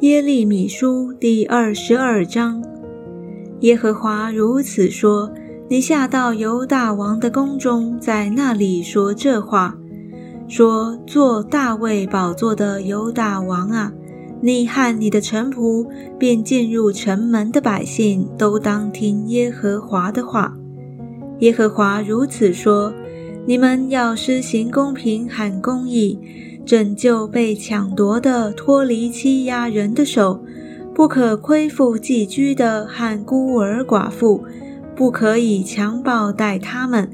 耶利米书第二十二章，耶和华如此说：你下到犹大王的宫中，在那里说这话，说：做大卫宝座的犹大王啊，你和你的臣仆，便进入城门的百姓，都当听耶和华的话。耶和华如此说：你们要施行公平和公义。拯救被抢夺的，脱离欺压人的手；不可亏负寄居的和孤儿寡妇，不可以强暴待他们。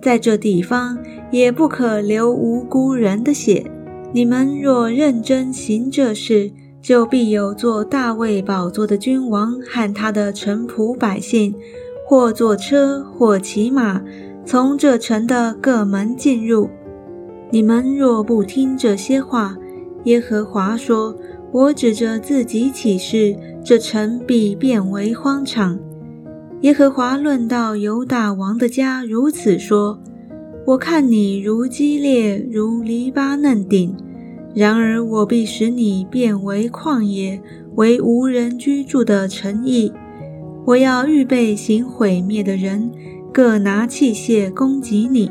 在这地方，也不可流无辜人的血。你们若认真行这事，就必有做大卫宝座的君王和他的臣仆百姓，或坐车，或骑马，从这城的各门进入。你们若不听这些话，耶和华说：“我指着自己起誓，这城必变为荒场。”耶和华论到犹大王的家如此说：“我看你如激烈，如黎巴嫩顶；然而我必使你变为旷野，为无人居住的城邑。我要预备行毁灭的人，各拿器械攻击你。”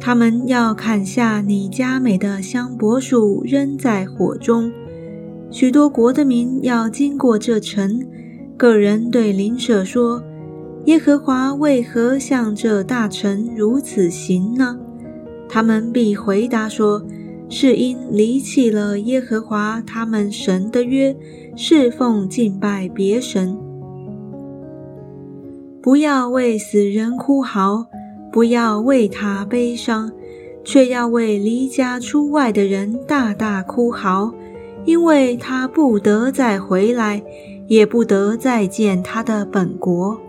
他们要砍下你家美的香柏树，扔在火中。许多国的民要经过这城，个人对邻舍说：“耶和华为何向这大城如此行呢？”他们必回答说：“是因离弃了耶和华他们神的约，侍奉敬拜别神。”不要为死人哭嚎。不要为他悲伤，却要为离家出外的人大大哭嚎，因为他不得再回来，也不得再见他的本国。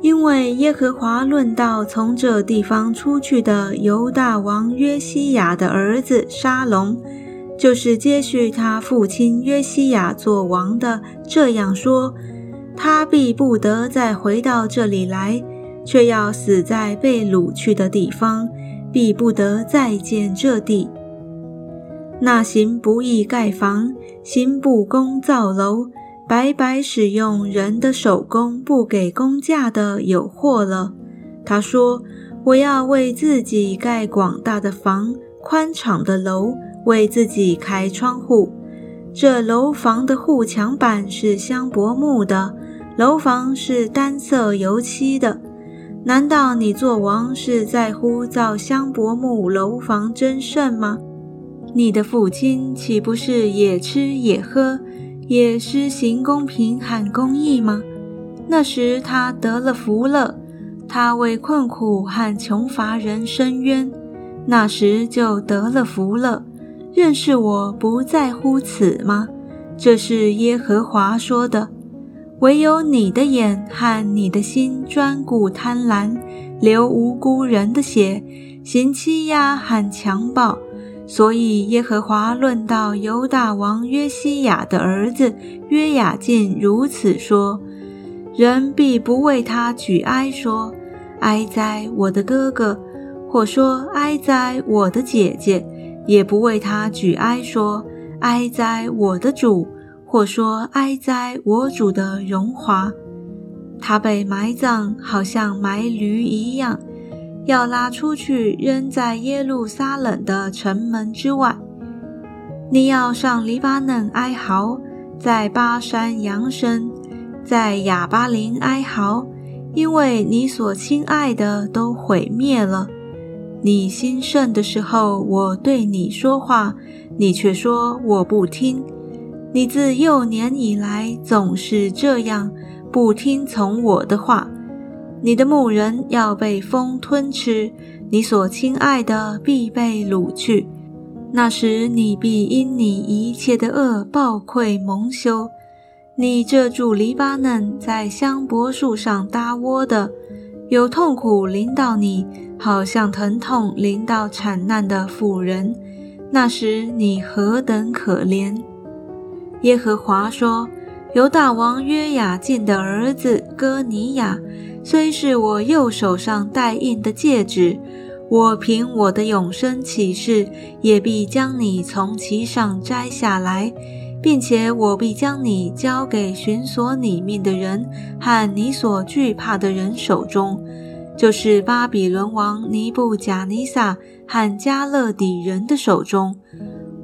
因为耶和华论到从这地方出去的犹大王约西亚的儿子沙龙，就是接续他父亲约西亚做王的，这样说：他必不得再回到这里来。却要死在被掳去的地方，必不得再见这地。那行不义盖房，行不公造楼，白白使用人的手工，不给工价的，有祸了。他说：“我要为自己盖广大的房，宽敞的楼，为自己开窗户。这楼房的护墙板是香柏木的，楼房是单色油漆的。”难道你做王是在乎造香柏木楼房真胜吗？你的父亲岂不是也吃也喝，也施行公平和公义吗？那时他得了福了，他为困苦和穷乏人伸冤，那时就得了福了。认识我不在乎此吗？这是耶和华说的。唯有你的眼和你的心专顾贪婪，流无辜人的血，行欺压和强暴。所以耶和华论到犹大王约西亚的儿子约雅敬如此说：人必不为他举哀，说哀哉我的哥哥，或说哀哉我的姐姐，也不为他举哀，说哀哉我的主。或说哀哉，我主的荣华，他被埋葬，好像埋驴一样，要拉出去扔在耶路撒冷的城门之外。你要上黎巴嫩哀嚎，在巴山扬声，在亚巴林哀嚎，因为你所亲爱的都毁灭了。你兴盛的时候，我对你说话，你却说我不听。你自幼年以来总是这样，不听从我的话。你的牧人要被风吞吃，你所亲爱的必被掳去。那时你必因你一切的恶暴愧蒙羞。你这住黎巴嫩在香柏树上搭窝的，有痛苦临到你，好像疼痛临到惨难的妇人。那时你何等可怜！耶和华说：“犹大王约雅敬的儿子哥尼雅，虽是我右手上戴印的戒指，我凭我的永生启示，也必将你从其上摘下来，并且我必将你交给寻索你命的人和你所惧怕的人手中，就是巴比伦王尼布贾尼撒和加勒底人的手中。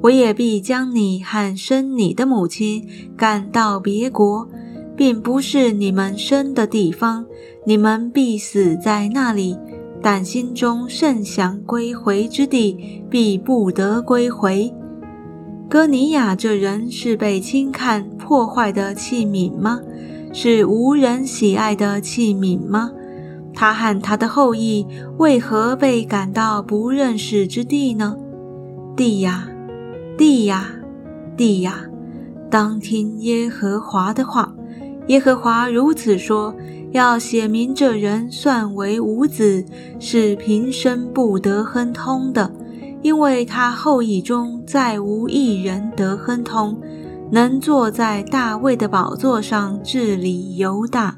我也必将你和生你的母亲赶到别国，并不是你们生的地方，你们必死在那里。但心中甚想归回之地，必不得归回。哥尼亚这人是被轻看破坏的器皿吗？是无人喜爱的器皿吗？他和他的后裔为何被赶到不认识之地呢？地呀！地呀，地呀，当听耶和华的话。耶和华如此说：要写明这人算为无子，是平生不得亨通的，因为他后裔中再无一人得亨通，能坐在大卫的宝座上治理犹大。